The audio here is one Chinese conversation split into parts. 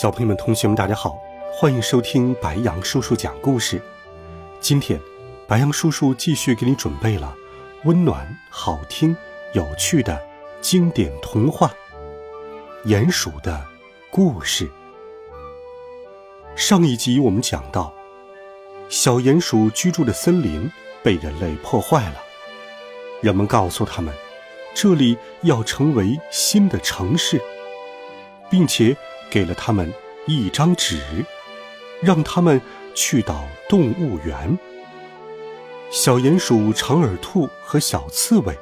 小朋友们、同学们，大家好，欢迎收听白羊叔叔讲故事。今天，白羊叔叔继续给你准备了温暖、好听、有趣的经典童话《鼹鼠的故事》。上一集我们讲到，小鼹鼠居住的森林被人类破坏了，人们告诉他们，这里要成为新的城市，并且。给了他们一张纸，让他们去到动物园。小鼹鼠、长耳兔和小刺猬，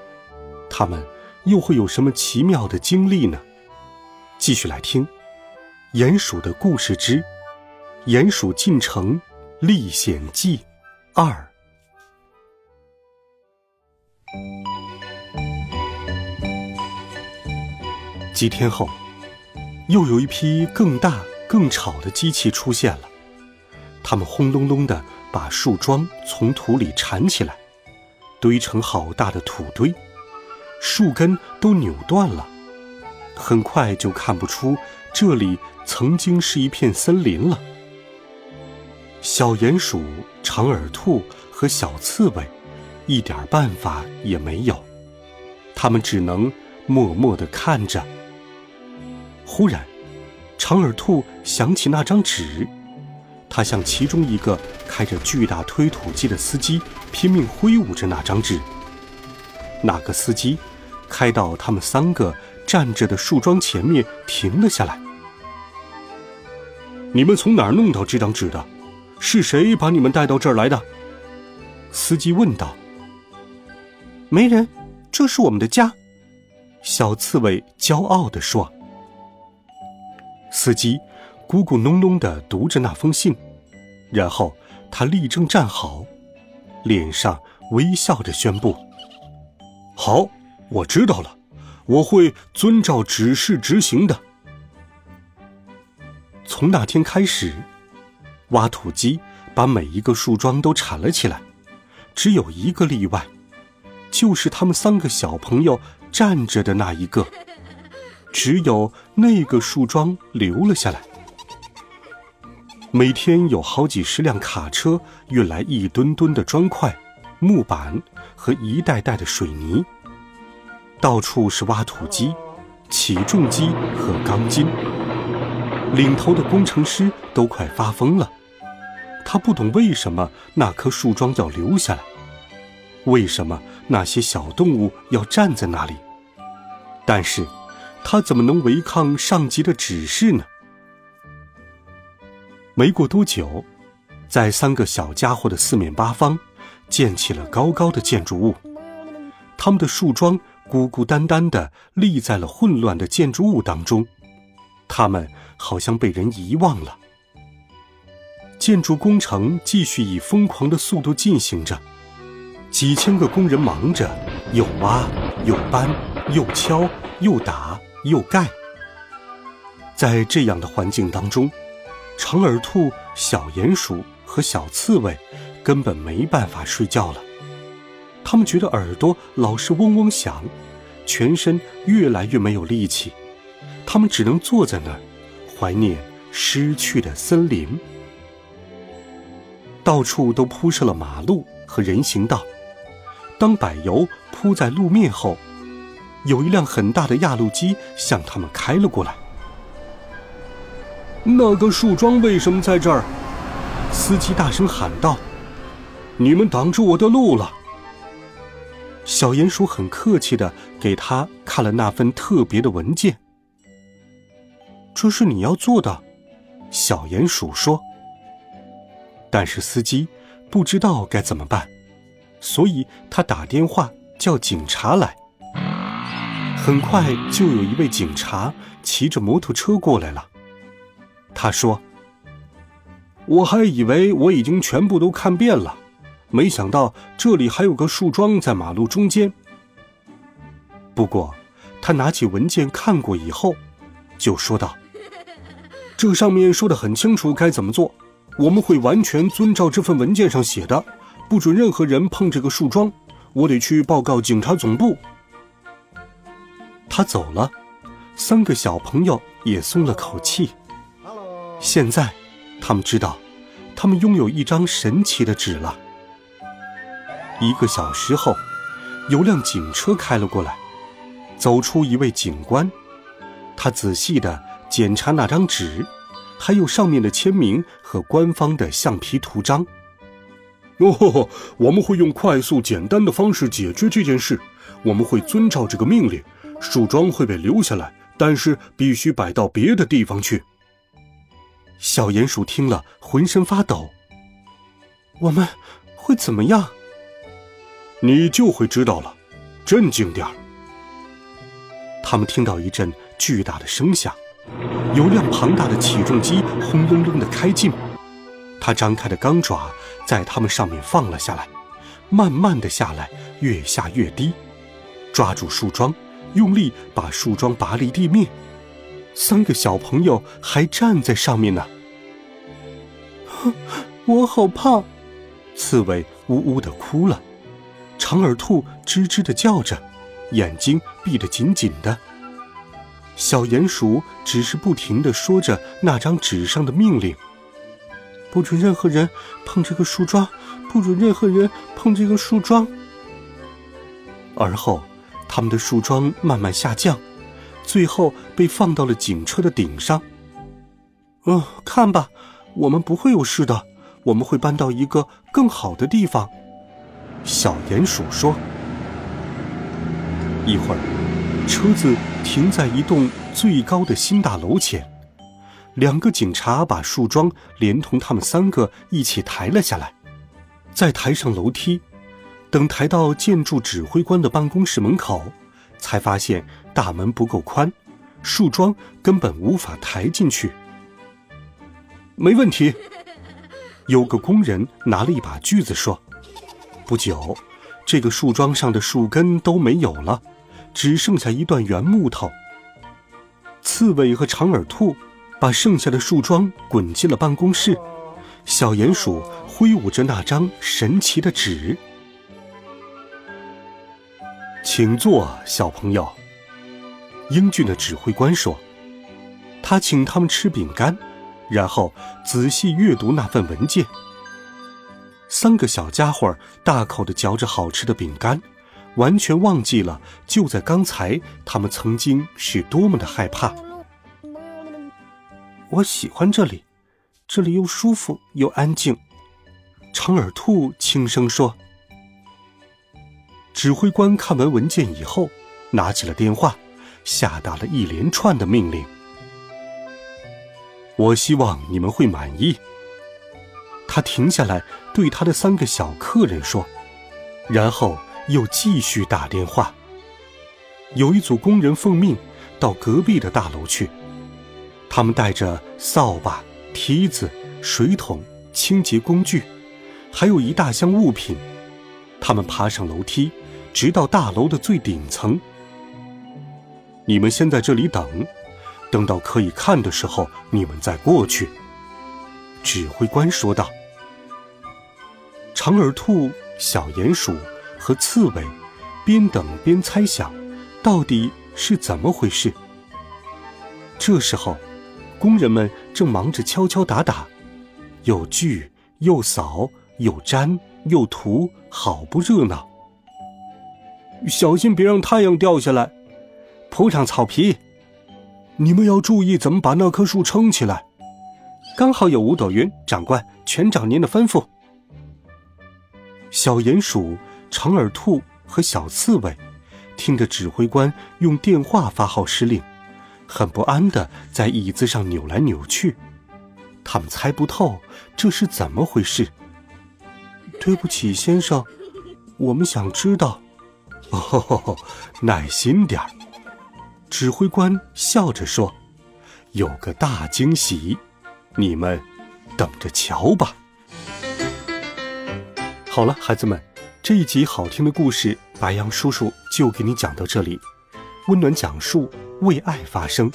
他们又会有什么奇妙的经历呢？继续来听《鼹鼠的故事之鼹鼠进城历险记二》。几天后。又有一批更大、更吵的机器出现了，它们轰隆隆地把树桩从土里铲起来，堆成好大的土堆，树根都扭断了，很快就看不出这里曾经是一片森林了。小鼹鼠、长耳兔和小刺猬一点办法也没有，他们只能默默地看着。忽然，长耳兔想起那张纸，他向其中一个开着巨大推土机的司机拼命挥舞着那张纸。那个司机开到他们三个站着的树桩前面，停了下来。“你们从哪儿弄到这张纸的？是谁把你们带到这儿来的？”司机问道。“没人，这是我们的家。”小刺猬骄傲地说。司机咕咕哝哝地读着那封信，然后他立正站好，脸上微笑着宣布：“好，我知道了，我会遵照指示执行的。”从那天开始，挖土机把每一个树桩都铲了起来，只有一个例外，就是他们三个小朋友站着的那一个。只有那个树桩留了下来。每天有好几十辆卡车运来一吨吨的砖块、木板和一袋袋的水泥。到处是挖土机、起重机和钢筋。领头的工程师都快发疯了。他不懂为什么那棵树桩要留下来，为什么那些小动物要站在那里。但是。他怎么能违抗上级的指示呢？没过多久，在三个小家伙的四面八方，建起了高高的建筑物。他们的树桩孤孤单单地立在了混乱的建筑物当中，他们好像被人遗忘了。建筑工程继续以疯狂的速度进行着，几千个工人忙着，又挖又搬，又敲又打。又盖，在这样的环境当中，长耳兔、小鼹鼠和小刺猬根本没办法睡觉了。他们觉得耳朵老是嗡嗡响，全身越来越没有力气。他们只能坐在那儿，怀念失去的森林。到处都铺设了马路和人行道。当柏油铺在路面后，有一辆很大的压路机向他们开了过来。那个树桩为什么在这儿？司机大声喊道：“你们挡住我的路了！”小鼹鼠很客气的给他看了那份特别的文件。这是你要做的，小鼹鼠说。但是司机不知道该怎么办，所以他打电话叫警察来。很快就有一位警察骑着摩托车过来了。他说：“我还以为我已经全部都看遍了，没想到这里还有个树桩在马路中间。不过，他拿起文件看过以后，就说道：“ 这上面说的很清楚该怎么做，我们会完全遵照这份文件上写的，不准任何人碰这个树桩。我得去报告警察总部。”他走了，三个小朋友也松了口气。现在。他们知道，他们拥有一张神奇的纸了。一个小时后，有辆警车开了过来，走出一位警官，他仔细的检查那张纸，还有上面的签名和官方的橡皮图章。哦，我们会用快速简单的方式解决这件事。我们会遵照这个命令，树桩会被留下来，但是必须摆到别的地方去。小鼹鼠听了，浑身发抖。我们会怎么样？你就会知道了。镇静点儿。他们听到一阵巨大的声响，有辆庞大的起重机轰隆隆的开进，它张开的钢爪在他们上面放了下来，慢慢的下来，越下越低，抓住树桩，用力把树桩拔离地面。三个小朋友还站在上面呢。我好怕！刺猬呜呜的哭了，长耳兔吱吱的叫着，眼睛闭得紧紧的。小鼹鼠只是不停的说着那张纸上的命令：不准任何人碰这个树桩，不准任何人碰这个树桩。而后，他们的树桩慢慢下降。最后被放到了警车的顶上。嗯，看吧，我们不会有事的，我们会搬到一个更好的地方。小鼹鼠说。一会儿，车子停在一栋最高的新大楼前，两个警察把树桩连同他们三个一起抬了下来，再抬上楼梯，等抬到建筑指挥官的办公室门口。才发现大门不够宽，树桩根本无法抬进去。没问题，有个工人拿了一把锯子说：“不久，这个树桩上的树根都没有了，只剩下一段圆木头。”刺猬和长耳兔把剩下的树桩滚进了办公室，小鼹鼠挥舞着那张神奇的纸。请坐，小朋友。”英俊的指挥官说。他请他们吃饼干，然后仔细阅读那份文件。三个小家伙大口的嚼着好吃的饼干，完全忘记了就在刚才，他们曾经是多么的害怕。我喜欢这里，这里又舒服又安静。长耳兔轻声说。指挥官看完文件以后，拿起了电话，下达了一连串的命令。我希望你们会满意。他停下来对他的三个小客人说，然后又继续打电话。有一组工人奉命到隔壁的大楼去，他们带着扫把、梯子、水桶、清洁工具，还有一大箱物品。他们爬上楼梯。直到大楼的最顶层。你们先在这里等，等到可以看的时候，你们再过去。”指挥官说道。长耳兔、小鼹鼠和刺猬边等边猜想，到底是怎么回事。这时候，工人们正忙着敲敲打打，又锯又扫又粘又涂，好不热闹。小心别让太阳掉下来，铺上草皮。你们要注意怎么把那棵树撑起来。刚好有五朵云，长官，全照您的吩咐。小鼹鼠、长耳兔和小刺猬听着指挥官用电话发号施令，很不安的在椅子上扭来扭去。他们猜不透这是怎么回事。对不起，先生，我们想知道。哦，耐心点儿。指挥官笑着说：“有个大惊喜，你们等着瞧吧。好了，孩子们，这一集好听的故事，白羊叔叔就给你讲到这里。温暖讲述，为爱发声。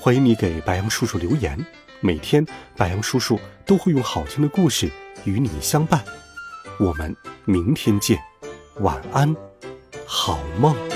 欢迎你给白羊叔叔留言，每天白羊叔叔都会用好听的故事与你相伴。我们明天见，晚安，好梦。